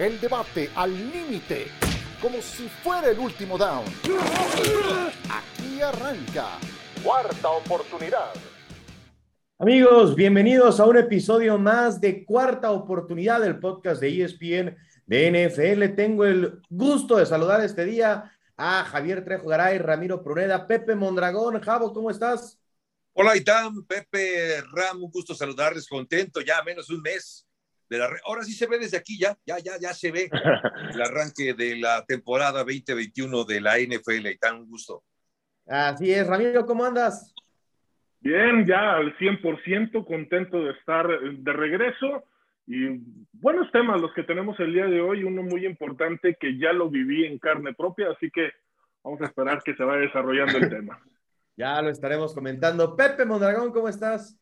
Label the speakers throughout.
Speaker 1: El debate al límite, como si fuera el último down. Aquí arranca. Cuarta oportunidad.
Speaker 2: Amigos, bienvenidos a un episodio más de Cuarta Oportunidad del podcast de ESPN de NFL. Tengo el gusto de saludar este día a Javier Trejo Garay, Ramiro Pruneda, Pepe Mondragón. Javo, ¿cómo estás?
Speaker 3: Hola, Itam, Pepe, Ram, un gusto saludarles, contento, ya menos de un mes. De la Ahora sí se ve desde aquí, ya, ya, ya, ya se ve el arranque de la temporada 2021 de la NFL, Itam, un gusto.
Speaker 2: Así es, Ramiro, ¿cómo andas?
Speaker 4: Bien, ya al 100%, contento de estar de regreso. Y buenos temas los que tenemos el día de hoy, uno muy importante que ya lo viví en carne propia, así que vamos a esperar que se vaya desarrollando el tema.
Speaker 2: Ya lo estaremos comentando. Pepe Mondragón, ¿cómo estás?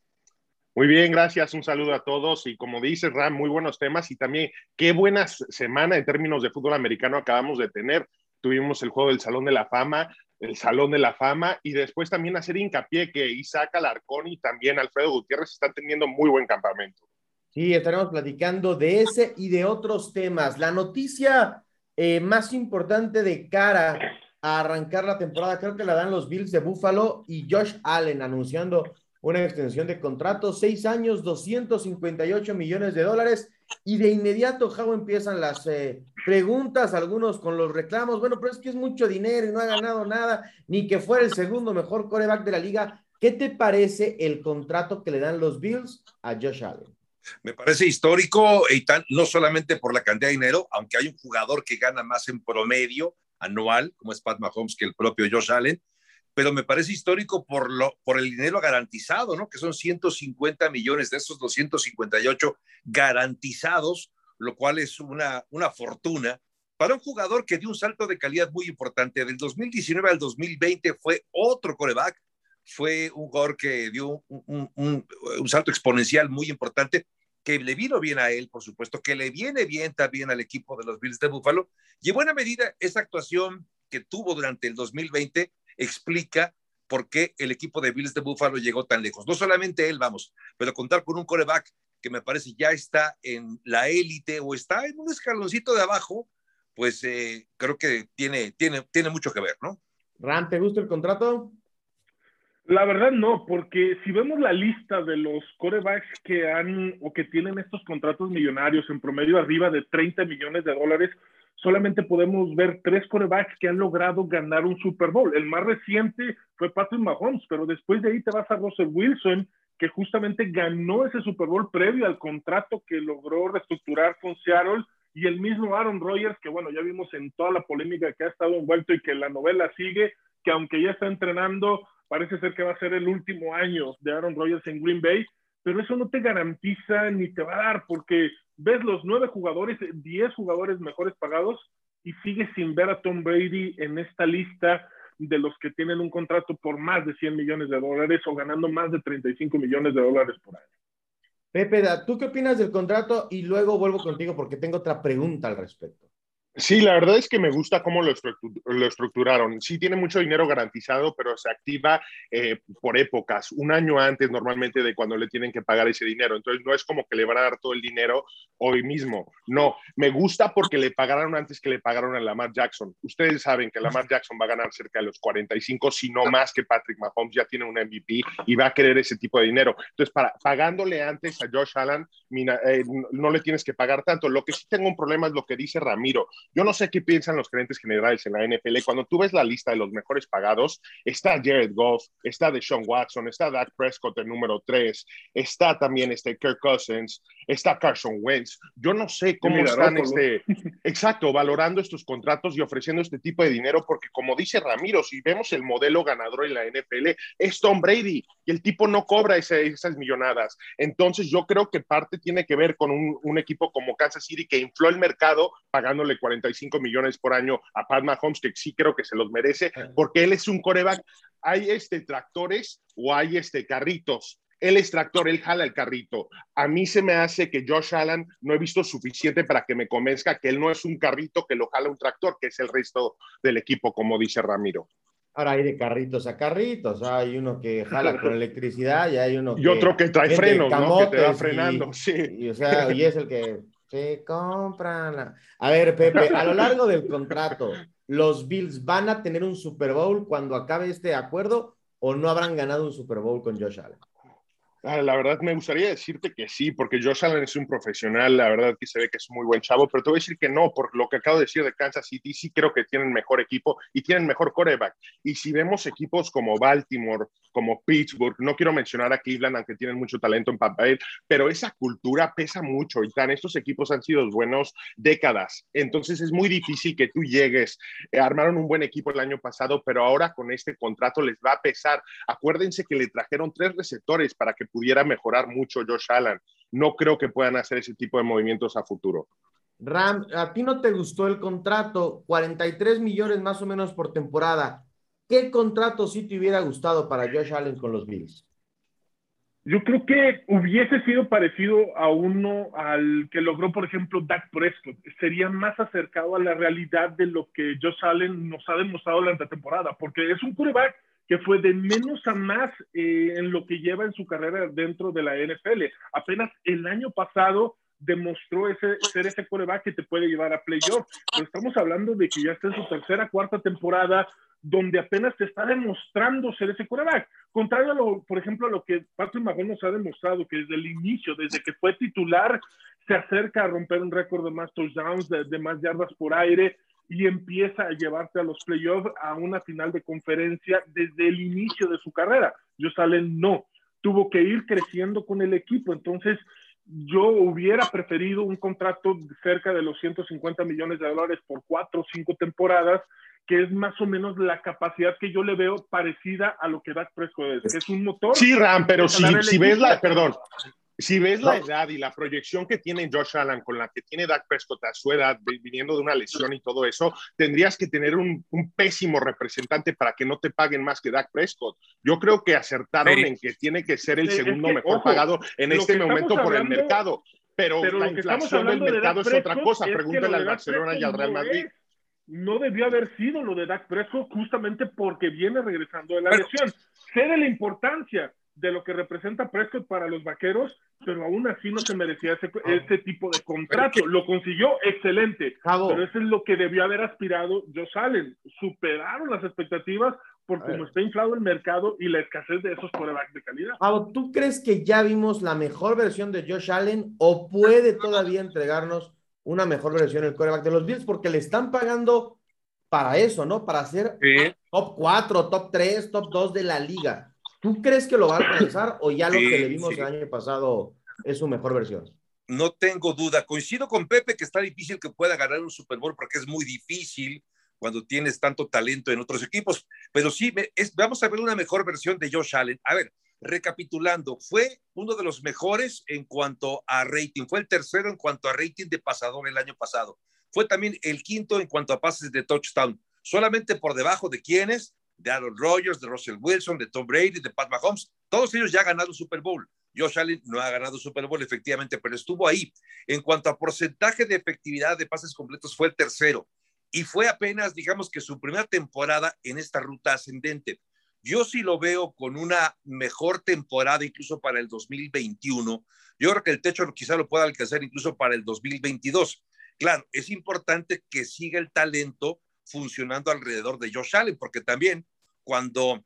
Speaker 5: Muy bien, gracias. Un saludo a todos. Y como dices, Ram, muy buenos temas y también qué buena semana en términos de fútbol americano acabamos de tener. Tuvimos el juego del Salón de la Fama, el Salón de la Fama y después también hacer hincapié que Isaac Alarcón y también Alfredo Gutiérrez están teniendo muy buen campamento.
Speaker 2: Sí, estaremos platicando de ese y de otros temas. La noticia eh, más importante de cara a arrancar la temporada. Creo que la dan los Bills de Buffalo y Josh Allen anunciando una extensión de contrato, seis años, 258 millones de dólares. Y de inmediato, Jau, empiezan las eh, preguntas, algunos con los reclamos. Bueno, pero es que es mucho dinero y no ha ganado nada, ni que fuera el segundo mejor coreback de la liga. ¿Qué te parece el contrato que le dan los Bills a Josh Allen?
Speaker 3: Me parece histórico, Eitan, no solamente por la cantidad de dinero, aunque hay un jugador que gana más en promedio anual, como es Pat Mahomes, que el propio Josh Allen, pero me parece histórico por, lo, por el dinero garantizado, ¿no? Que son 150 millones de esos 258 garantizados, lo cual es una, una fortuna para un jugador que dio un salto de calidad muy importante. Del 2019 al 2020 fue otro coreback, fue un jugador que dio un, un, un, un, salto exponencial muy importante, que le vino bien a él, por supuesto, que le viene bien también al equipo de los Bills de Buffalo. Y en buena medida, esa actuación que tuvo durante el 2020 explica por qué el equipo de Bills de Buffalo llegó tan lejos. No solamente él, vamos, pero contar con un coreback que me parece ya está en la élite o está en un escaloncito de abajo, pues eh, creo que tiene, tiene, tiene mucho que ver, ¿no?
Speaker 2: Ram, ¿te gusta el contrato?
Speaker 4: La verdad no, porque si vemos la lista de los corebacks que han o que tienen estos contratos millonarios en promedio arriba de 30 millones de dólares, solamente podemos ver tres corebacks que han logrado ganar un Super Bowl. El más reciente fue Patrick Mahomes, pero después de ahí te vas a Russell Wilson, que justamente ganó ese Super Bowl previo al contrato que logró reestructurar con Seattle, y el mismo Aaron Rodgers, que bueno, ya vimos en toda la polémica que ha estado envuelto y que la novela sigue, que aunque ya está entrenando, parece ser que va a ser el último año de Aaron Rodgers en Green Bay, pero eso no te garantiza ni te va a dar, porque ves los nueve jugadores, diez jugadores mejores pagados y sigues sin ver a Tom Brady en esta lista de los que tienen un contrato por más de 100 millones de dólares o ganando más de 35 millones de dólares por año.
Speaker 2: Pepe, ¿tú qué opinas del contrato? Y luego vuelvo contigo porque tengo otra pregunta al respecto.
Speaker 5: Sí, la verdad es que me gusta cómo lo, estructuraron. Sí, tiene mucho dinero garantizado, pero se activa eh, por épocas, un año antes normalmente de cuando le tienen que pagar ese dinero. Entonces, no es como que le van a dar todo el dinero hoy mismo. No, me gusta porque le pagaron antes que le pagaron a Lamar Jackson. Ustedes saben que Lamar Jackson va a ganar cerca de los 45, si no más que Patrick Mahomes, ya tiene un MVP y va a querer ese tipo de dinero. Entonces, para, pagándole antes a Josh Allen, eh, no le tienes que pagar tanto. Lo que sí tengo un problema es lo que dice Ramiro yo no sé qué piensan los gerentes generales en la NFL. Cuando tú ves la lista de los mejores pagados, está Jared Goff, está Deshaun Watson, está Dak Prescott, el número 3, está también este Kirk Cousins, está Carson Wentz. Yo no sé cómo están, este, exacto, valorando estos contratos y ofreciendo este tipo de dinero, porque como dice Ramiro, si vemos el modelo ganador en la NFL, es Tom Brady y el tipo no cobra ese, esas millonadas. Entonces yo creo que parte tiene que ver con un, un equipo como Kansas City que infló el mercado pagándole 40 45 millones por año a Pat Mahomes, que sí creo que se los merece, porque él es un coreback. Hay este tractores o hay este carritos. Él es tractor, él jala el carrito. A mí se me hace que Josh Allen no he visto suficiente para que me convenzca que él no es un carrito que lo jala un tractor, que es el resto del equipo, como dice Ramiro.
Speaker 2: Ahora hay de carritos a carritos, hay uno que jala con electricidad y hay uno que...
Speaker 5: Y otro que trae frenos, ¿no? Que te va frenando,
Speaker 2: y, sí. Y, o sea, y es el que Sí, cómprala. A ver, Pepe, a lo largo del contrato, ¿los Bills van a tener un Super Bowl cuando acabe este acuerdo o no habrán ganado un Super Bowl con Josh Allen?
Speaker 5: Ah, la verdad, me gustaría decirte que sí, porque Josh Allen es un profesional, la verdad que se ve que es un muy buen chavo, pero te voy a decir que no, por lo que acabo de decir de Kansas City, sí creo que tienen mejor equipo y tienen mejor coreback. Y si vemos equipos como Baltimore, como Pittsburgh, no quiero mencionar a Cleveland, aunque tienen mucho talento en papel, pero esa cultura pesa mucho y tan, estos equipos han sido buenos décadas. Entonces es muy difícil que tú llegues. Eh, armaron un buen equipo el año pasado, pero ahora con este contrato les va a pesar. Acuérdense que le trajeron tres receptores para que pudiera mejorar mucho Josh Allen. No creo que puedan hacer ese tipo de movimientos a futuro.
Speaker 2: Ram, ¿a ti no te gustó el contrato? 43 millones más o menos por temporada. ¿Qué contrato sí te hubiera gustado para Josh Allen con los Bills?
Speaker 4: Yo creo que hubiese sido parecido a uno al que logró, por ejemplo, Dak Prescott. Sería más acercado a la realidad de lo que Josh Allen nos ha demostrado durante la temporada, porque es un quarterback que fue de menos a más eh, en lo que lleva en su carrera dentro de la NFL. Apenas el año pasado demostró ese, ser ese coreback que te puede llevar a playoff. Pero estamos hablando de que ya está en su tercera, cuarta temporada, donde apenas te está demostrando ser ese coreback. Contrario a lo, por ejemplo, a lo que Patrick Mahomes nos ha demostrado, que desde el inicio, desde que fue titular, se acerca a romper un récord de más touchdowns, de, de más yardas por aire, y empieza a llevarte a los playoffs a una final de conferencia desde el inicio de su carrera. Yo Allen no, tuvo que ir creciendo con el equipo, entonces yo hubiera preferido un contrato cerca de los 150 millones de dólares por cuatro o cinco temporadas, que es más o menos la capacidad que yo le veo parecida a lo que Dak Prescott es, que es un motor.
Speaker 5: Sí, Ram, pero si, si ves la, perdón, si ves la edad y la proyección que tiene Josh Allen con la que tiene Dak Prescott a su edad, viniendo de una lesión y todo eso, tendrías que tener un, pésimo representante para que no te paguen más que Dak Prescott. Yo creo que acertaron en que tiene que ser el segundo mejor pagado en este momento por el mercado. Pero, la inflación del mercado es otra cosa. Pregúntale al Barcelona y al Real Madrid.
Speaker 4: no debió haber sido lo de Dak Prescott justamente porque viene regresando de la lesión. Sé de la importancia, de lo que representa Prescott para los vaqueros, pero aún así no se merecía ese, ah. ese tipo de contrato. Lo consiguió excelente, pero eso es lo que debió haber aspirado Josh Allen. Superaron las expectativas por cómo está inflado el mercado y la escasez de esos corebacks de calidad.
Speaker 2: ¿tú crees que ya vimos la mejor versión de Josh Allen o puede todavía entregarnos una mejor versión del coreback de los Bills? Porque le están pagando para eso, ¿no? Para ser top 4, top 3, top 2 de la liga. ¿Tú crees que lo va a alcanzar o ya lo que le vimos el año pasado es su mejor versión?
Speaker 3: No tengo duda. Coincido con Pepe que está difícil que pueda ganar un Super Bowl porque es muy difícil cuando tienes tanto talento en otros equipos. Pero sí, es, vamos a ver una mejor versión de Josh Allen. A ver, recapitulando, fue uno de los mejores en cuanto a rating. Fue el tercero en cuanto a rating de pasador el año pasado. Fue también el quinto en cuanto a pases de touchdown. Solamente por debajo de quienes de Aaron Rodgers, de Russell Wilson, de Tom Brady, de Pat Mahomes. Todos ellos ya han ganado Super Bowl. Josh Allen no ha ganado Super Bowl, efectivamente, pero estuvo ahí. En cuanto a porcentaje de efectividad de pases completos, fue el tercero. Y fue apenas, digamos que su primera temporada en esta ruta ascendente. Yo sí lo veo con una mejor temporada incluso para el 2021. Yo creo que el techo quizá lo pueda alcanzar incluso para el 2022. Claro, es importante que siga el talento funcionando alrededor de Josh Allen, porque también cuando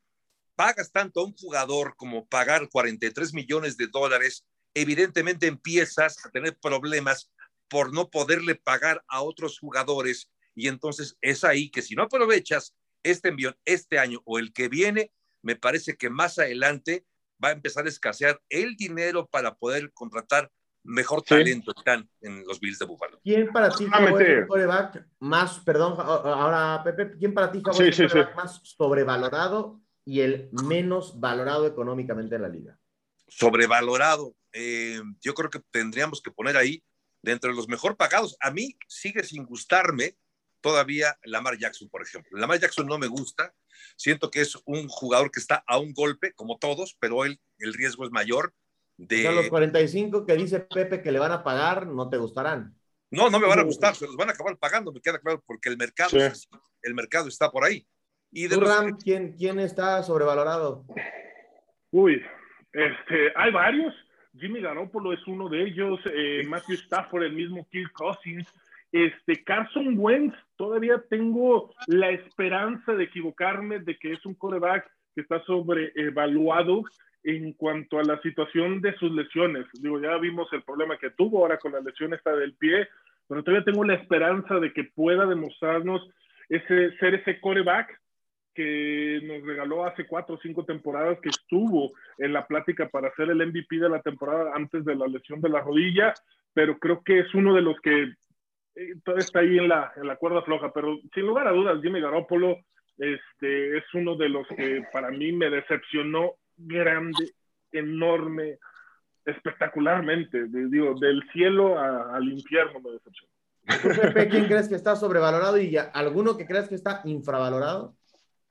Speaker 3: pagas tanto a un jugador como pagar 43 millones de dólares, evidentemente empiezas a tener problemas por no poderle pagar a otros jugadores. Y entonces es ahí que si no aprovechas este envío este año o el que viene, me parece que más adelante va a empezar a escasear el dinero para poder contratar mejor talento están en los Bills de Buffalo.
Speaker 2: ¿Quién para ti fue el coreback más, perdón, ahora Pepe, ¿quién para ti fue el coreback más sobrevalorado y el menos valorado económicamente en la liga?
Speaker 3: Sobrevalorado. Eh, yo creo que tendríamos que poner ahí dentro de los mejor pagados. A mí sigue sin gustarme todavía Lamar Jackson, por ejemplo. Lamar Jackson no me gusta. Siento que es un jugador que está a un golpe, como todos, pero él, el riesgo es mayor
Speaker 2: de... los 45 que dice Pepe que le van a pagar, no te gustarán.
Speaker 3: No, no me van a gustar, se los van a acabar pagando, me queda claro, porque el mercado, el mercado está por ahí.
Speaker 2: Y de Ram, ¿quién, ¿quién está sobrevalorado?
Speaker 4: Uy, este, hay varios, Jimmy Garoppolo es uno de ellos, eh, Matthew Stafford, el mismo Kirk Cousins, este Carson Wentz, todavía tengo la esperanza de equivocarme de que es un coreback que está sobreevaluado en cuanto a la situación de sus lesiones. Digo, ya vimos el problema que tuvo ahora con la lesión esta del pie, pero todavía tengo la esperanza de que pueda demostrarnos ese, ser ese coreback que nos regaló hace cuatro o cinco temporadas que estuvo en la plática para ser el MVP de la temporada antes de la lesión de la rodilla, pero creo que es uno de los que eh, todavía está ahí en la, en la cuerda floja, pero sin lugar a dudas, Jimmy Garoppolo este, es uno de los que para mí me decepcionó grande, enorme, espectacularmente, digo, del cielo al infierno me decepcionó.
Speaker 2: ¿quién crees que está sobrevalorado y alguno que crees que está infravalorado?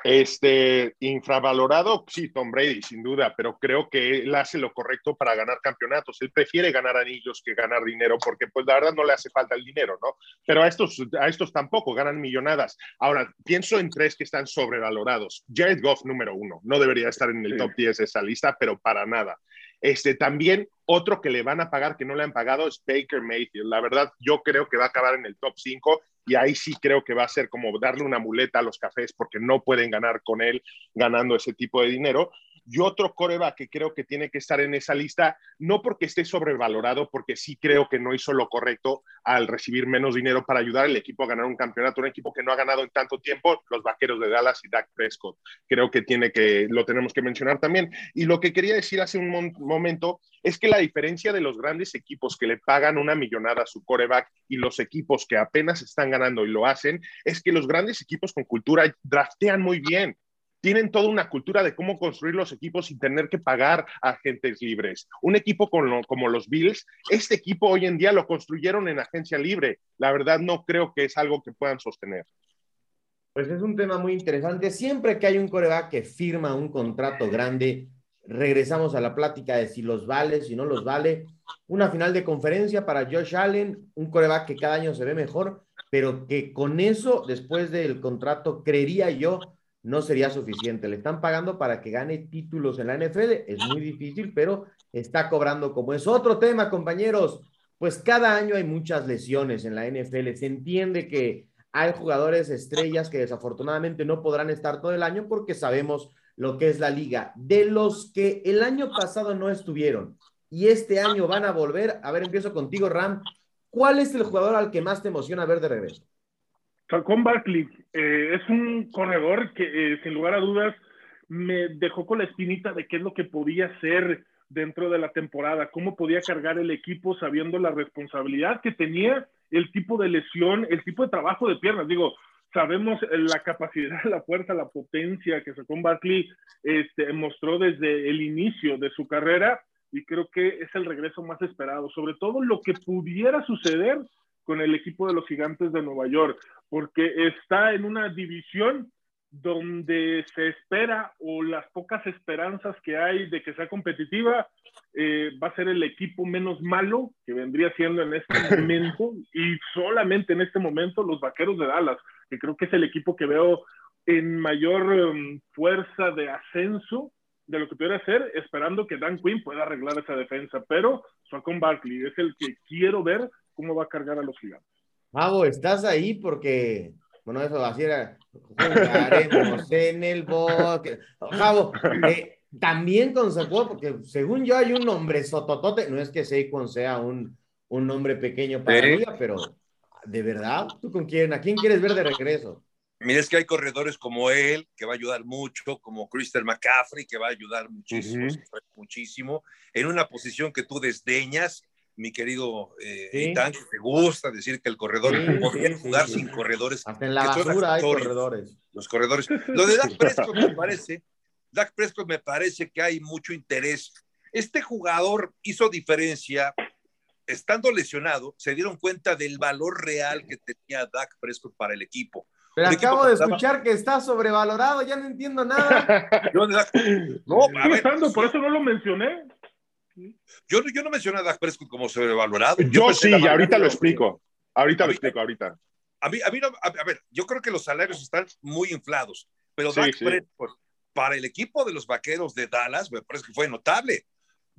Speaker 5: Este, infravalorado, sí, Tom Brady, sin duda, pero creo que él hace lo correcto para ganar campeonatos. Él prefiere ganar anillos que ganar dinero, porque pues la verdad no le hace falta el dinero, ¿no? Pero a estos, a estos tampoco, ganan millonadas. Ahora, pienso en tres que están sobrevalorados. Jared Goff, número uno, no debería estar en el top 10 de esa lista, pero para nada. Este, también otro que le van a pagar que no le han pagado es Baker Mayfield. La verdad, yo creo que va a acabar en el top 5 y ahí sí creo que va a ser como darle una muleta a los cafés porque no pueden ganar con él ganando ese tipo de dinero. Y otro coreback que creo que tiene que estar en esa lista, no porque esté sobrevalorado, porque sí creo que no hizo lo correcto al recibir menos dinero para ayudar al equipo a ganar un campeonato, un equipo que no ha ganado en tanto tiempo, los Vaqueros de Dallas y Dak Prescott. Creo que tiene que lo tenemos que mencionar también. Y lo que quería decir hace un momento es que la diferencia de los grandes equipos que le pagan una millonada a su coreback y los equipos que apenas están ganando y lo hacen, es que los grandes equipos con cultura draftean muy bien tienen toda una cultura de cómo construir los equipos sin tener que pagar a agentes libres. Un equipo como los Bills, este equipo hoy en día lo construyeron en agencia libre. La verdad no creo que es algo que puedan sostener.
Speaker 2: Pues es un tema muy interesante. Siempre que hay un coreback que firma un contrato grande, regresamos a la plática de si los vale, si no los vale. Una final de conferencia para Josh Allen, un coreback que cada año se ve mejor, pero que con eso, después del contrato, creería yo, no sería suficiente. Le están pagando para que gane títulos en la NFL. Es muy difícil, pero está cobrando como es. Otro tema, compañeros. Pues cada año hay muchas lesiones en la NFL. Se entiende que hay jugadores estrellas que desafortunadamente no podrán estar todo el año porque sabemos lo que es la liga. De los que el año pasado no estuvieron y este año van a volver, a ver, empiezo contigo, Ram. ¿Cuál es el jugador al que más te emociona ver de regreso?
Speaker 4: Falcón Barkley eh, es un corredor que eh, sin lugar a dudas me dejó con la espinita de qué es lo que podía hacer dentro de la temporada, cómo podía cargar el equipo sabiendo la responsabilidad que tenía, el tipo de lesión, el tipo de trabajo de piernas. Digo, sabemos la capacidad, la fuerza, la potencia que Falcón Barkley este, mostró desde el inicio de su carrera y creo que es el regreso más esperado, sobre todo lo que pudiera suceder con el equipo de los gigantes de Nueva York, porque está en una división donde se espera o las pocas esperanzas que hay de que sea competitiva, eh, va a ser el equipo menos malo que vendría siendo en este momento y solamente en este momento los Vaqueros de Dallas, que creo que es el equipo que veo en mayor um, fuerza de ascenso de lo que pudiera ser, esperando que Dan Quinn pueda arreglar esa defensa, pero con Barkley es el que quiero ver cómo va a cargar a los gigantes.
Speaker 2: Mago, estás ahí porque, bueno, eso así era, jugaremos en el bosque. Javo, eh, también consejó, porque según yo hay un nombre sototote, no es que Saquon sea un, un nombre pequeño para ¿Sí? pero de verdad, ¿tú con quién? ¿A quién quieres ver de regreso?
Speaker 3: Mira, es que hay corredores como él, que va a ayudar mucho, como Christian McCaffrey, que va a ayudar muchísimo, uh -huh. muchísimo, en una posición que tú desdeñas, mi querido eh, ¿Sí? Itán, que te gusta decir que el corredor sí, podría sí, jugar sin corredores.
Speaker 2: Hasta en la basura hay corredores.
Speaker 3: Los corredores. Lo de Dak Prescott me parece, Dak Prescott me parece que hay mucho interés. Este jugador hizo diferencia, estando lesionado, se dieron cuenta del valor real que tenía Dak Prescott para el equipo.
Speaker 2: Pero el acabo de escuchar que está sobrevalorado, ya no entiendo nada.
Speaker 4: no, a ver, por eso no lo mencioné.
Speaker 3: Yo, yo no mencioné a Dak Prescott como sobrevalorado.
Speaker 5: Yo, yo sí, ahorita lo explico. Ahorita lo explico, ahorita.
Speaker 3: A mí, a mí no, a, a, ver, yo creo que los salarios están muy inflados, pero sí, Dak sí. Prescott, para el equipo de los vaqueros de Dallas, me parece que fue notable.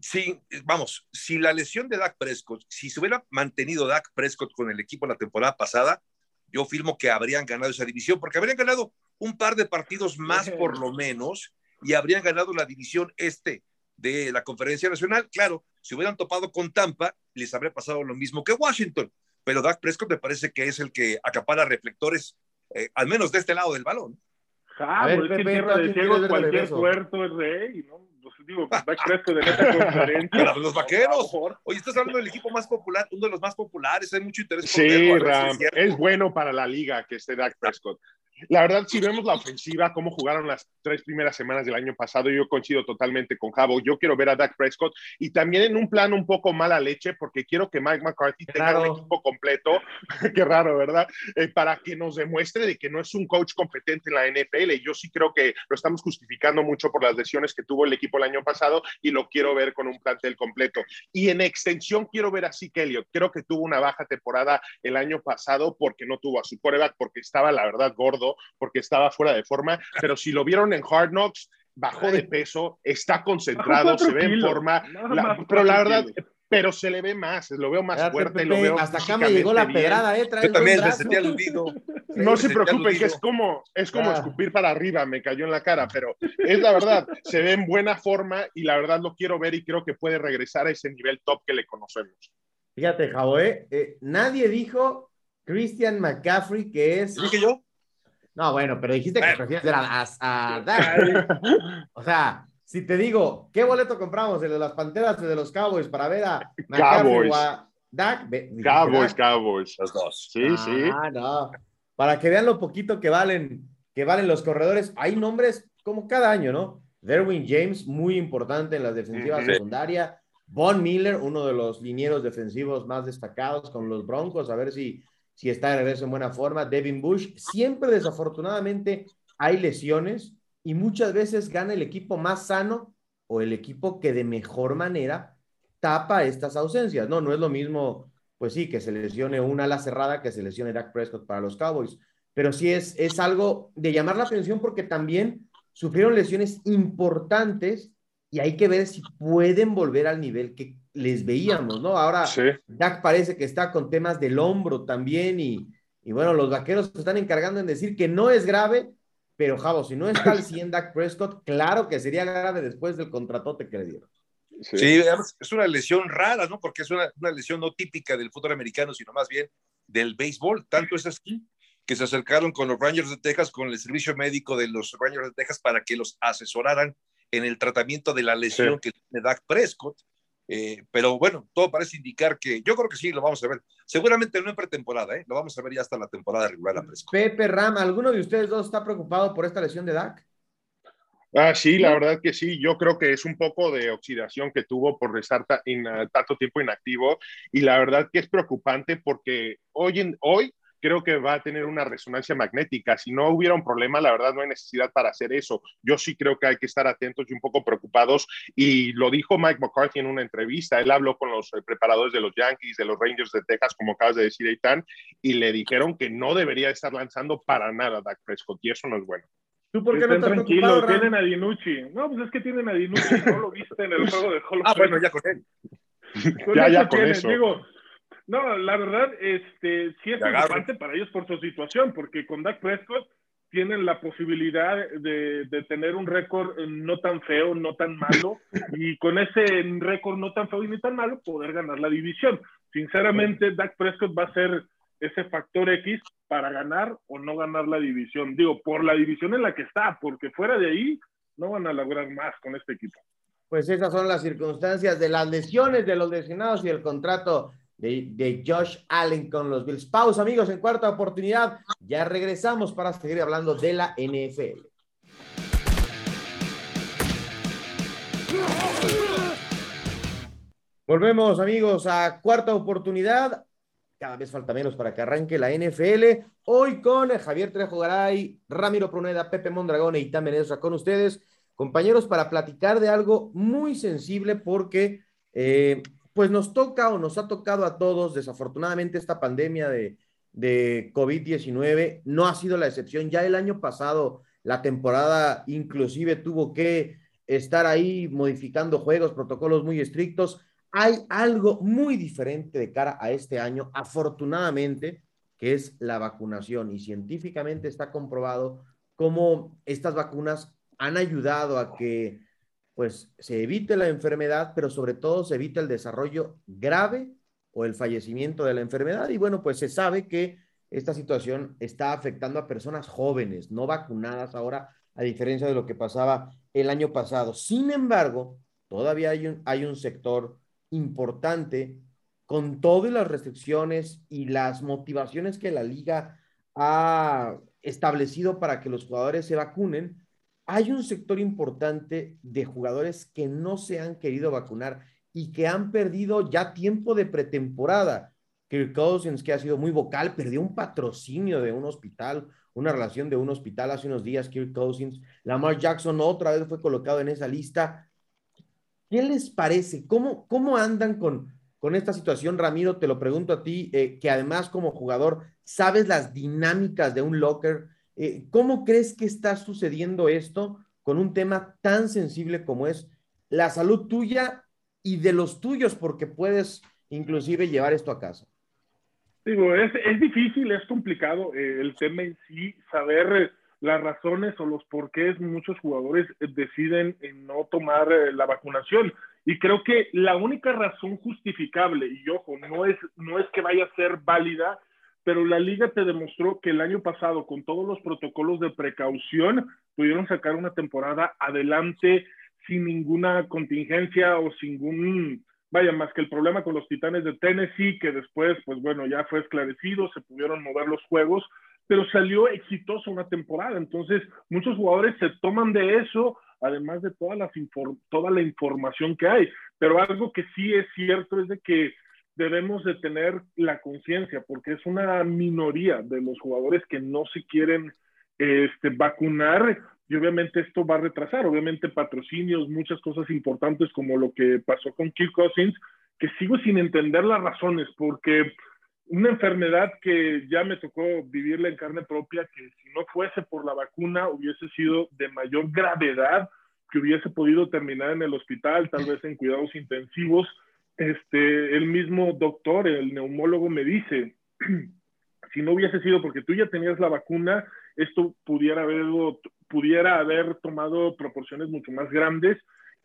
Speaker 3: sí, vamos, si la lesión de Dak Prescott, si se hubiera mantenido Dak Prescott con el equipo la temporada pasada, yo firmo que habrían ganado esa división, porque habrían ganado un par de partidos más por lo menos y habrían ganado la división este de la Conferencia Nacional. Claro, si hubieran topado con Tampa, les habría pasado lo mismo que Washington, pero Dak Prescott me parece que es el que acapara reflectores, eh, al menos de este lado del balón.
Speaker 4: Ah, pues es que tierra de ciegos cualquier puerto es rey, ¿no? Pues digo, Dak Prescott en esta conferencia.
Speaker 3: los vaqueros. Oye, estás hablando del equipo más popular, uno de los más populares, hay mucho interés
Speaker 5: por Sí, Ram, es bueno para la liga que esté Dak Prescott. La verdad, si vemos la ofensiva, cómo jugaron las tres primeras semanas del año pasado, yo coincido totalmente con Javo. Yo quiero ver a Dak Prescott y también en un plan un poco mala leche, porque quiero que Mike McCarthy tenga un equipo completo. Qué raro, ¿verdad? Eh, para que nos demuestre de que no es un coach competente en la NFL. Yo sí creo que lo estamos justificando mucho por las lesiones que tuvo el equipo el año pasado y lo quiero ver con un plantel completo. Y en extensión, quiero ver a Zeke Elliott. Creo que tuvo una baja temporada el año pasado porque no tuvo a su coreback, porque estaba, la verdad, gordo porque estaba fuera de forma, pero si lo vieron en Hard Knocks, bajó de peso, está concentrado, se ve en forma, pero la verdad, pero se le ve más, lo veo más fuerte, lo veo
Speaker 2: hasta acá me llegó la pedrada, eh,
Speaker 3: Yo también me sentí aludido.
Speaker 5: No se preocupen, que es como, es como ah. escupir para arriba, me cayó en la cara, pero es la verdad, se ve en buena forma y la verdad lo quiero ver y creo que puede regresar a ese nivel top que le conocemos.
Speaker 2: Fíjate, Javo, eh, eh nadie dijo Christian McCaffrey que es...
Speaker 3: ¿Dije yo?
Speaker 2: No, bueno, pero dijiste que prefieres a, a, O sea, si te digo, ¿qué boleto compramos? ¿El de las Panteras o el de los Cowboys para ver a
Speaker 5: Cowboys.
Speaker 2: o a Dak?
Speaker 5: Cowboys, Cowboys.
Speaker 3: Los dos.
Speaker 5: Sí, ah, sí.
Speaker 2: no. Para que vean lo poquito que valen, que valen los corredores. Hay nombres como cada año, ¿no? Derwin James, muy importante en la defensiva secundaria. Von Miller, uno de los linieros defensivos más destacados con los Broncos, a ver si si está de regreso en buena forma. Devin Bush, siempre desafortunadamente hay lesiones y muchas veces gana el equipo más sano o el equipo que de mejor manera tapa estas ausencias. No, no es lo mismo, pues sí, que se lesione una ala cerrada que se lesione Dak Prescott para los Cowboys, pero sí es, es algo de llamar la atención porque también sufrieron lesiones importantes y hay que ver si pueden volver al nivel que les veíamos, ¿no? Ahora Dak parece que está con temas del hombro también y, bueno, los vaqueros se están encargando en decir que no es grave, pero Javo, si no está al 100 Dak Prescott, claro que sería grave después del contratote que le dieron.
Speaker 3: Sí, es una lesión rara, ¿no? Porque es una, lesión no típica del fútbol americano, sino más bien del béisbol. Tanto es así que se acercaron con los Rangers de Texas, con el servicio médico de los Rangers de Texas para que los asesoraran en el tratamiento de la lesión que tiene Dak Prescott. Eh, pero bueno, todo parece indicar que yo creo que sí, lo vamos a ver. Seguramente no en pretemporada, ¿eh? lo vamos a ver ya hasta la temporada regular.
Speaker 2: Pepe Ram, ¿alguno de ustedes dos está preocupado por esta lesión de Dak?
Speaker 5: Ah, sí, la verdad que sí. Yo creo que es un poco de oxidación que tuvo por estar tanto tiempo inactivo y la verdad que es preocupante porque hoy, en, hoy creo que va a tener una resonancia magnética. Si no hubiera un problema, la verdad no hay necesidad para hacer eso. Yo sí creo que hay que estar atentos y un poco preocupados. Y lo dijo Mike McCarthy en una entrevista. Él habló con los eh, preparadores de los Yankees, de los Rangers de Texas, como acabas de decir, Eitan, y le dijeron que no debería estar lanzando para nada Dak Prescott, y eso no es bueno.
Speaker 4: ¿Tú por qué no estás tranquilo? Tienen a Dinucci. No, pues es que tienen a Dinucci. No lo viste en el juego de Hall
Speaker 3: Ah, bueno, ya con él.
Speaker 5: ya, ya con eso.
Speaker 4: Digo, no, la verdad, este, sí es preocupante para ellos por su situación, porque con Dak Prescott tienen la posibilidad de, de tener un récord no tan feo, no tan malo, y con ese récord no tan feo y ni tan malo, poder ganar la división. Sinceramente, Dak Prescott va a ser ese factor X para ganar o no ganar la división. Digo, por la división en la que está, porque fuera de ahí no van a lograr más con este equipo.
Speaker 2: Pues esas son las circunstancias de las lesiones de los lesionados y el contrato de, Josh Allen con los Bills. Pausa, amigos, en cuarta oportunidad. Ya regresamos para seguir hablando de la NFL. Volvemos, amigos, a cuarta oportunidad. Cada vez falta menos para que arranque la NFL. Hoy con Javier Trejo Garay, Ramiro Pruneda, Pepe Mondragón y e Itán con ustedes, compañeros, para platicar de algo muy sensible porque eh, pues nos toca o nos ha tocado a todos, desafortunadamente, esta pandemia de, COVID-19 no ha sido la excepción. Ya el año pasado, la temporada inclusive tuvo que estar ahí modificando juegos, protocolos muy estrictos. Hay algo muy diferente de cara a este año, afortunadamente, que es la vacunación. Y científicamente está comprobado cómo estas vacunas han ayudado a que pues se evite la enfermedad, pero sobre todo se evita el desarrollo grave o el fallecimiento de la enfermedad. Y bueno, pues se sabe que esta situación está afectando a personas jóvenes, no vacunadas ahora, a diferencia de lo que pasaba el año pasado. Sin embargo, todavía hay un, hay un sector importante con todas las restricciones y las motivaciones que la liga ha establecido para que los jugadores se vacunen, hay un sector importante de jugadores que no se han querido vacunar y que han perdido ya tiempo de pretemporada. Kirk Cousins, que ha sido muy vocal, perdió un patrocinio de un hospital, una relación de un hospital hace unos días, Kirk Cousins. Lamar Jackson otra vez fue colocado en esa lista. ¿Qué les parece? ¿Cómo, cómo andan con, con esta situación? Ramiro, te lo pregunto a ti, eh, que además como jugador sabes las dinámicas de un locker. Eh, ¿Cómo crees que está sucediendo esto con un tema tan sensible como es la salud tuya y de los tuyos? Porque puedes inclusive llevar esto a casa.
Speaker 4: Digo, es, es difícil, es complicado eh, el tema en sí, saber las razones o los porqués muchos jugadores deciden no tomar eh, la vacunación. Y creo que la única razón justificable, y ojo, no es, no es que vaya a ser válida, pero la liga te demostró que el año pasado, con todos los protocolos de precaución, pudieron sacar una temporada adelante sin ninguna contingencia o sin ningún vaya, más que el problema con los Titanes de Tennessee, que después, pues bueno, ya fue esclarecido, se pudieron mover los juegos, pero salió exitoso una temporada. Entonces, muchos jugadores se toman de eso, además de toda, las toda la información que hay. Pero algo que sí es cierto es de que debemos de tener la conciencia, porque es una minoría de los jugadores que no se quieren este, vacunar y obviamente esto va a retrasar, obviamente patrocinios, muchas cosas importantes como lo que pasó con Kirk Cousins, que sigo sin entender las razones, porque una enfermedad que ya me tocó vivirla en carne propia, que si no fuese por la vacuna hubiese sido de mayor gravedad, que hubiese podido terminar en el hospital, tal vez en cuidados intensivos. Este, el mismo doctor, el neumólogo me dice, si no hubiese sido porque tú ya tenías la vacuna, esto pudiera haber, pudiera haber tomado proporciones mucho más grandes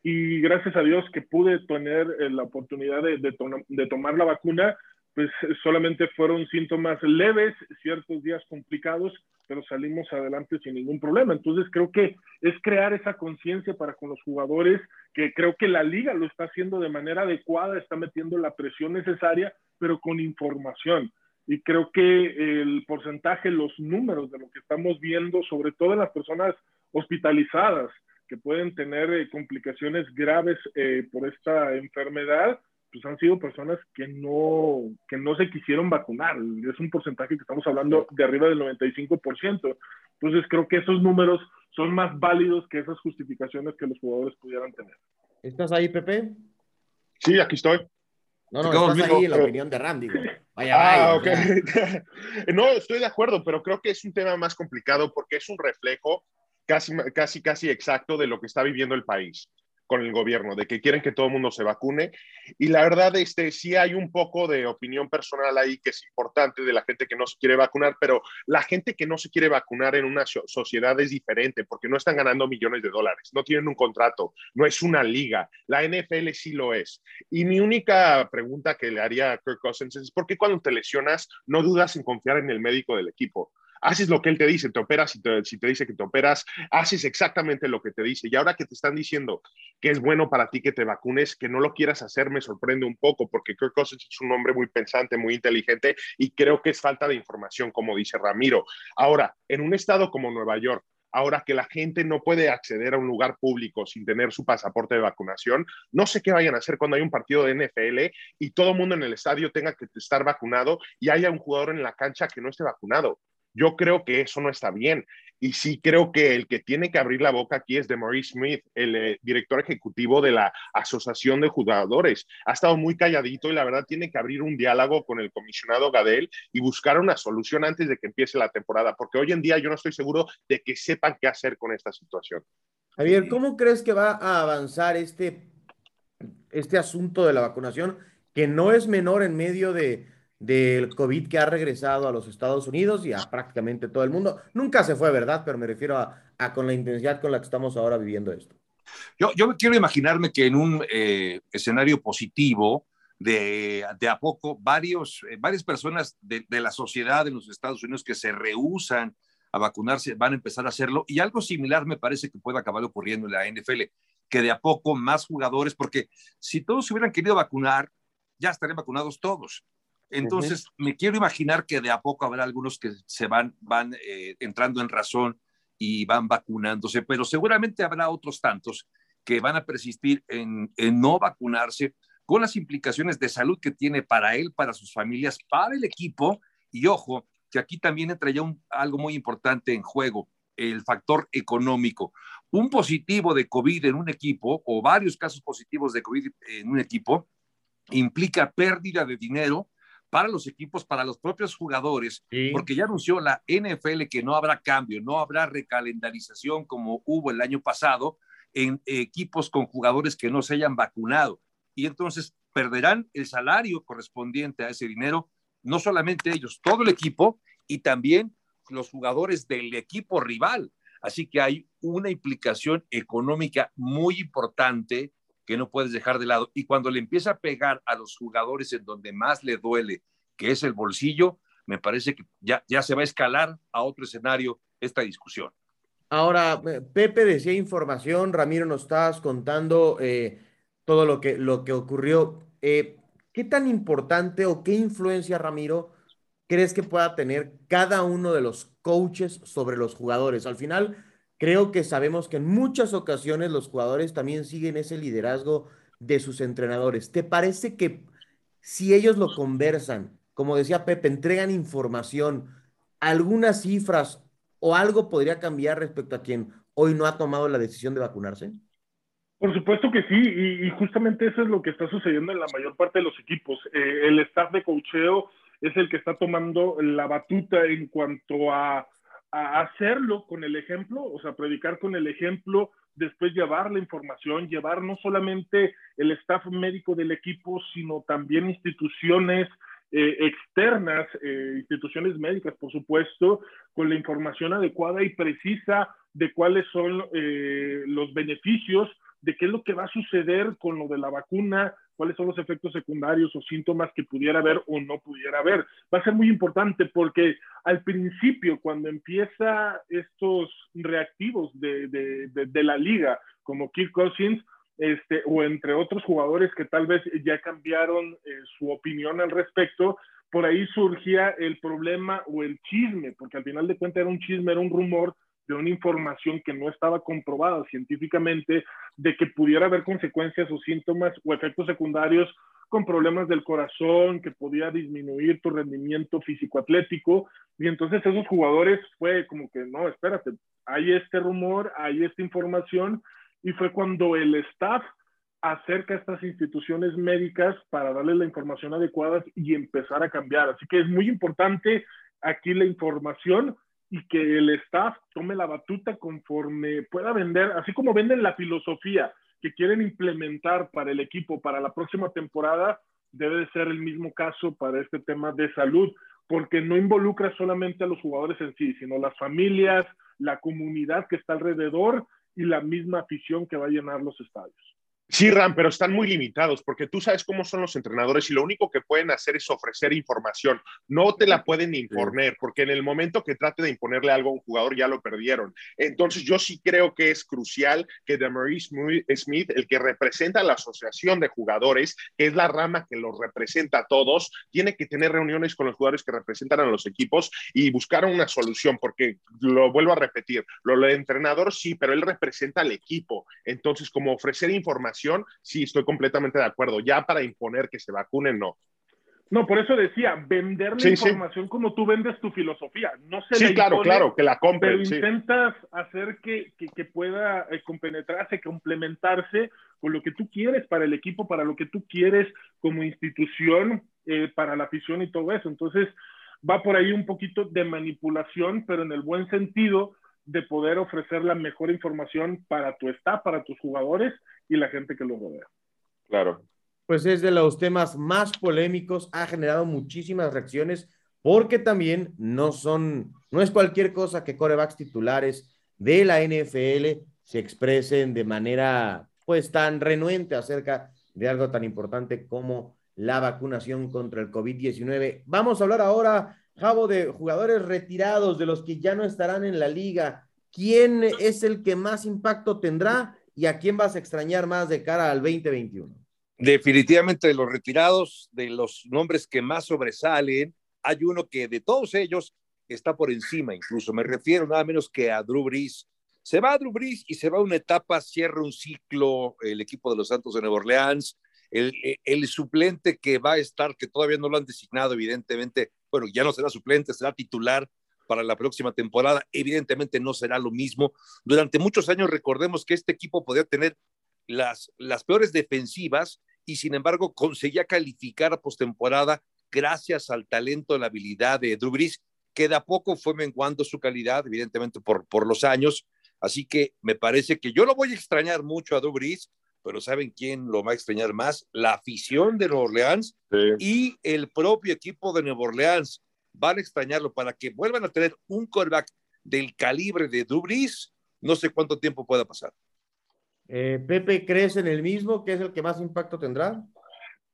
Speaker 4: y gracias a Dios que pude tener eh, la oportunidad de, de, tomar la vacuna, pues solamente fueron síntomas leves, ciertos días complicados, pero salimos adelante sin ningún problema. Entonces creo que es crear esa conciencia para con los jugadores, que creo que la liga lo está haciendo de manera adecuada, está metiendo la presión necesaria, pero con información y creo que el porcentaje, los números de lo que estamos viendo, sobre todo en las personas hospitalizadas que pueden tener eh, complicaciones graves eh, por esta enfermedad, pues han sido personas que no, que no se quisieron vacunar. Es un porcentaje que estamos hablando de arriba del 95%. Entonces creo que esos números son más válidos que esas justificaciones que los jugadores pudieran tener.
Speaker 2: ¿Estás ahí, Pepe?
Speaker 5: Sí, aquí estoy.
Speaker 2: No, no, estás ahí en la opinión de Randy.
Speaker 5: Vaya, ah, vaya. no, estoy de acuerdo, pero creo que es un tema más complicado porque es un reflejo casi, casi, casi exacto de lo que está viviendo el país con el gobierno, de que quieren que todo el mundo se vacune. Y la verdad, este, sí hay un poco de opinión personal ahí que es importante de la gente que no se quiere vacunar, pero la gente que no se quiere vacunar en una sociedad es diferente porque no están ganando millones de dólares, no tienen un contrato, no es una liga. La NFL sí lo es. Y mi única pregunta que le haría a Kirk Cousins es, ¿por qué cuando te lesionas no dudas en confiar en el médico del equipo? Haces lo que él te dice, te operas, si te, si te dice que te operas, haces exactamente lo que te dice. Y ahora que te están diciendo que es bueno para ti que te vacunes, que no lo quieras hacer, me sorprende un poco, porque Kirk Cousins es un hombre muy pensante, muy inteligente, y creo que es falta de información, como dice Ramiro. Ahora, en un estado como Nueva York, ahora que la gente no puede acceder a un lugar público sin tener su pasaporte de vacunación, no sé qué vayan a hacer cuando hay un partido de NFL y todo el mundo en el estadio tenga que estar vacunado y haya un jugador en la cancha que no esté vacunado. Yo creo que eso no está bien. Y sí creo que el que tiene que abrir la boca aquí es de Maurice Smith, el eh, director ejecutivo de la Asociación de Jugadores. Ha estado muy calladito y la verdad tiene que abrir un diálogo con el comisionado Gadel y buscar una solución antes de que empiece la temporada, porque hoy en día yo no estoy seguro de que sepan qué hacer con esta situación.
Speaker 2: Javier, ¿cómo crees que va a avanzar este, este asunto de la vacunación, que no es menor en medio de, del COVID que ha regresado a los Estados Unidos y a prácticamente todo el mundo? Nunca se fue, ¿verdad? Pero me refiero a, con la intensidad con la que estamos ahora viviendo esto.
Speaker 3: Yo, yo quiero imaginarme que en un eh, escenario positivo, de, de, a poco, varios, eh, varias personas de, de, la sociedad de los Estados Unidos que se rehusan a vacunarse van a empezar a hacerlo. Y algo similar me parece que puede acabar ocurriendo en la NFL, que de a poco más jugadores, porque si todos hubieran querido vacunar, ya estarían vacunados todos. Entonces, me quiero imaginar que de a poco habrá algunos que se van, van eh, entrando en razón y van vacunándose, pero seguramente habrá otros tantos que van a persistir en, no vacunarse con las implicaciones de salud que tiene para él, para sus familias, para el equipo. Y ojo, que aquí también entra ya algo muy importante en juego, el factor económico. Un positivo de COVID en un equipo o varios casos positivos de COVID en un equipo implica pérdida de dinero para los equipos, para los propios jugadores, sí. porque ya anunció la NFL que no habrá cambio, no habrá recalendarización como hubo el año pasado en equipos con jugadores que no se hayan vacunado. Y entonces perderán el salario correspondiente a ese dinero, no solamente ellos, todo el equipo y también los jugadores del equipo rival. Así que hay una implicación económica muy importante que no puedes dejar de lado. Y cuando le empieza a pegar a los jugadores en donde más le duele, que es el bolsillo, me parece que ya, ya se va a escalar a otro escenario esta discusión.
Speaker 2: Ahora, Pepe decía información, Ramiro nos estabas contando eh, todo lo que, lo que ocurrió. Eh, ¿Qué tan importante o qué influencia, Ramiro, crees que pueda tener cada uno de los coaches sobre los jugadores? Al final, creo que sabemos que en muchas ocasiones los jugadores también siguen ese liderazgo de sus entrenadores. ¿Te parece que si ellos lo conversan, como decía Pepe, entregan información, algunas cifras o algo podría cambiar respecto a quien hoy no ha tomado la decisión de vacunarse?
Speaker 4: Por supuesto que sí, y, justamente eso es lo que está sucediendo en la mayor parte de los equipos. Eh, el staff de cocheo es el que está tomando la batuta en cuanto a a hacerlo con el ejemplo, o sea, predicar con el ejemplo, después llevar la información, llevar no solamente el staff médico del equipo, sino también instituciones eh, externas, eh, instituciones médicas, por supuesto, con la información adecuada y precisa de cuáles son eh, los beneficios, de qué es lo que va a suceder con lo de la vacuna, cuáles son los efectos secundarios o síntomas que pudiera haber o no pudiera haber. Va a ser muy importante porque al principio, cuando empieza estos reactivos de, de, de, de la liga, como Kirk Cousins, este, o entre otros jugadores que tal vez ya cambiaron eh, su opinión al respecto, por ahí surgía el problema o el chisme, porque al final de cuentas era un chisme, era un rumor de una información que no estaba comprobada científicamente de que pudiera haber consecuencias o síntomas o efectos secundarios con problemas del corazón, que podía disminuir tu rendimiento físico-atlético. Y entonces esos jugadores fue como que, no, espérate, hay este rumor, hay esta información, y fue cuando el staff acerca a estas instituciones médicas para darles la información adecuada y empezar a cambiar. Así que es muy importante aquí la información y que el staff tome la batuta conforme pueda vender, así como venden la filosofía que quieren implementar para el equipo para la próxima temporada, debe de ser el mismo caso para este tema de salud, porque no involucra solamente a los jugadores en sí, sino las familias, la comunidad que está alrededor y la misma afición que va a llenar los estadios.
Speaker 5: Sí, Ram, pero están muy limitados porque tú sabes cómo son los entrenadores y lo único que pueden hacer es ofrecer información. No te la pueden imponer porque en el momento que trate de imponerle algo a un jugador ya lo perdieron. Entonces yo sí creo que es crucial que Demarie Smith, el que representa a la asociación de jugadores, que es la rama que los representa a todos, tiene que tener reuniones con los jugadores que representan a los equipos y buscar una solución porque lo vuelvo a repetir, lo del entrenador sí, pero él representa al equipo. Entonces como ofrecer información sí, estoy completamente de acuerdo. Ya para imponer que se vacunen, no.
Speaker 4: No, por eso decía, vender la sí, información sí. como tú vendes tu filosofía. No se
Speaker 5: sí, claro, impone, claro, que la compren.
Speaker 4: Pero intentas hacer que, que, que pueda eh, compenetrarse, complementarse con lo que tú quieres para el equipo, para lo que tú quieres como institución, eh, para la afición y todo eso. Entonces, va por ahí un poquito de manipulación, pero en el buen sentido, de poder ofrecer la mejor información para tu staff, para tus jugadores y la gente que los rodea.
Speaker 5: Claro.
Speaker 2: Pues es de los temas más polémicos, ha generado muchísimas reacciones porque también no son, no es cualquier cosa que corebacks titulares de la NFL se expresen de manera pues tan renuente acerca de algo tan importante como la vacunación contra el COVID-19. Vamos a hablar ahora, Javo, de jugadores retirados, de los que ya no estarán en la liga. ¿Quién es el que más impacto tendrá y a quién vas a extrañar más de cara al 2021?
Speaker 3: Definitivamente de los retirados, de los nombres que más sobresalen, hay uno que de todos ellos está por encima, incluso me refiero nada menos que a Drew Brees. Se va a Drew Brees y se va una etapa, cierra un ciclo el equipo de los Santos de Nueva Orleans. El, el, suplente que va a estar, que todavía no lo han designado, evidentemente, bueno, ya no será suplente, será titular para la próxima temporada. Evidentemente no será lo mismo. Durante muchos años recordemos que este equipo podía tener las, las peores defensivas y sin embargo conseguía calificar a postemporada gracias al talento, la habilidad de Drew que de a poco fue menguando su calidad, evidentemente por, por los años. Así que me parece que yo lo voy a extrañar mucho a Drew pero ¿saben quién lo va a extrañar más? La afición de Nueva Orleans y el propio equipo de Nueva Orleans van a extrañarlo para que vuelvan a tener un quarterback del calibre de Drew No sé cuánto tiempo pueda pasar.
Speaker 2: Eh, Pepe, ¿crees en el mismo que es el que más impacto tendrá?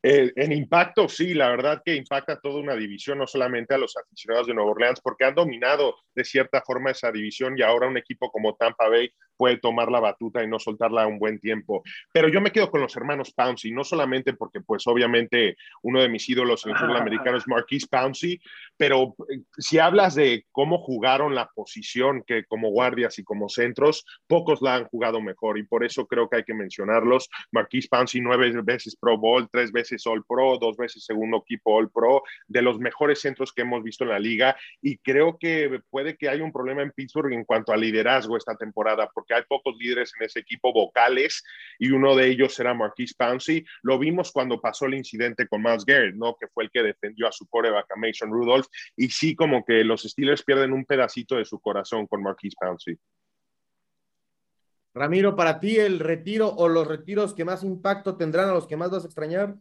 Speaker 5: Eh, en impacto, sí, la verdad que impacta toda una división, no solamente a los aficionados de Nueva Orleans, porque han dominado de cierta forma esa división y ahora un equipo como Tampa Bay puede tomar la batuta y no soltarla un buen tiempo. Pero yo me quedo con los hermanos Pouncey, no solamente porque pues obviamente uno de mis ídolos en el fútbol americano es Marquise Pouncey, pero eh, si hablas de cómo jugaron la posición que como guardias y como centros, pocos la han jugado mejor y por eso creo que hay que mencionarlos. Marquise Pouncey nueve veces Pro Bowl, tres veces All Pro, dos veces segundo equipo All Pro, de los mejores centros que hemos visto en la liga y creo que puede que haya un problema en Pittsburgh en cuanto a liderazgo esta temporada porque hay pocos líderes en ese equipo vocales y uno de ellos será Marquise Pouncey. Lo vimos cuando pasó el incidente con Miles Garrett, ¿no? Que fue el que defendió a su coreback, a Mason Rudolph, y sí como que los Steelers pierden un pedacito de su corazón con Marquise Pouncey.
Speaker 2: Ramiro, para ti el retiro o los retiros que más impacto tendrán a los que más vas a extrañar?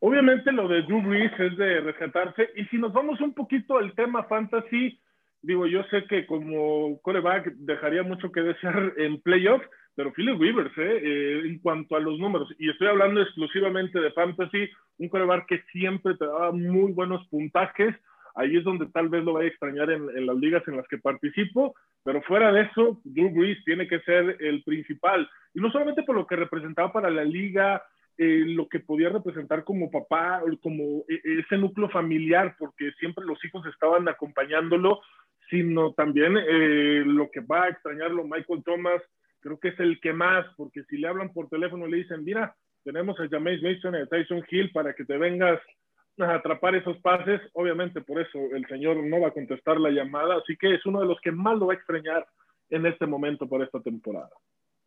Speaker 4: Obviamente lo de Drew Brees es de rescatarse y si nos vamos un poquito al tema fantasy, digo, yo sé que como coreback dejaría mucho que desear en playoff, pero Philip Rivers, ¿eh? ¿eh? en cuanto a los números, y estoy hablando exclusivamente de fantasy, un coreback que siempre te daba muy buenos puntajes, ahí es donde tal vez lo vaya a extrañar en, en, las ligas en las que participo, pero fuera de eso, Drew Brees tiene que ser el principal, y no solamente por lo que representaba para la liga, eh, lo que podía representar como papá, como e, ese núcleo familiar, porque siempre los hijos estaban acompañándolo, sino también eh, lo que va a extrañarlo Michael Thomas, creo que es el que más, porque si le hablan por teléfono y le dicen, mira, tenemos a James Mason y a Tyson Hill para que te vengas a atrapar esos pases, obviamente por eso el señor no va a contestar la llamada, así que es uno de los que más lo va a extrañar en este momento por esta temporada.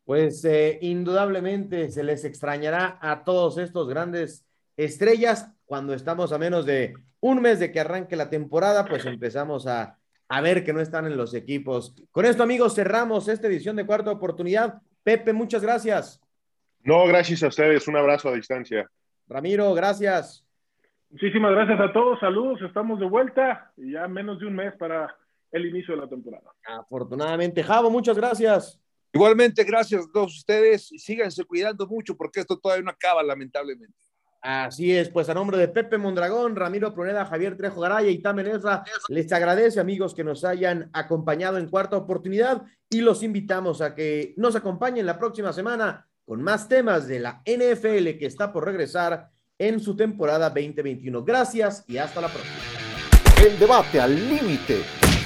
Speaker 2: Pues eh, indudablemente se les extrañará a todos estos grandes estrellas cuando estamos a menos de un mes de que arranque la temporada, pues empezamos a a ver que no están en los equipos. Con esto, amigos, cerramos esta edición de cuarta oportunidad. Pepe, muchas gracias.
Speaker 5: No, gracias a ustedes. Un abrazo a distancia.
Speaker 2: Ramiro, gracias.
Speaker 4: Muchísimas gracias a todos. Saludos. Estamos de vuelta y ya menos de un mes para el inicio de la temporada.
Speaker 2: Afortunadamente. Javo, muchas gracias.
Speaker 3: Igualmente, gracias a todos ustedes. Síganse cuidando mucho porque esto todavía no acaba, lamentablemente.
Speaker 2: Así es, pues a nombre de Pepe Mondragón, Ramiro Pruneda, Javier Trejo Garaya y Tamen Ezra, les agradece amigos que nos hayan acompañado en cuarta oportunidad y los invitamos a que nos acompañen la próxima semana con más temas de la NFL que está por regresar en su temporada 2021. Gracias y hasta la próxima.
Speaker 1: El debate al límite,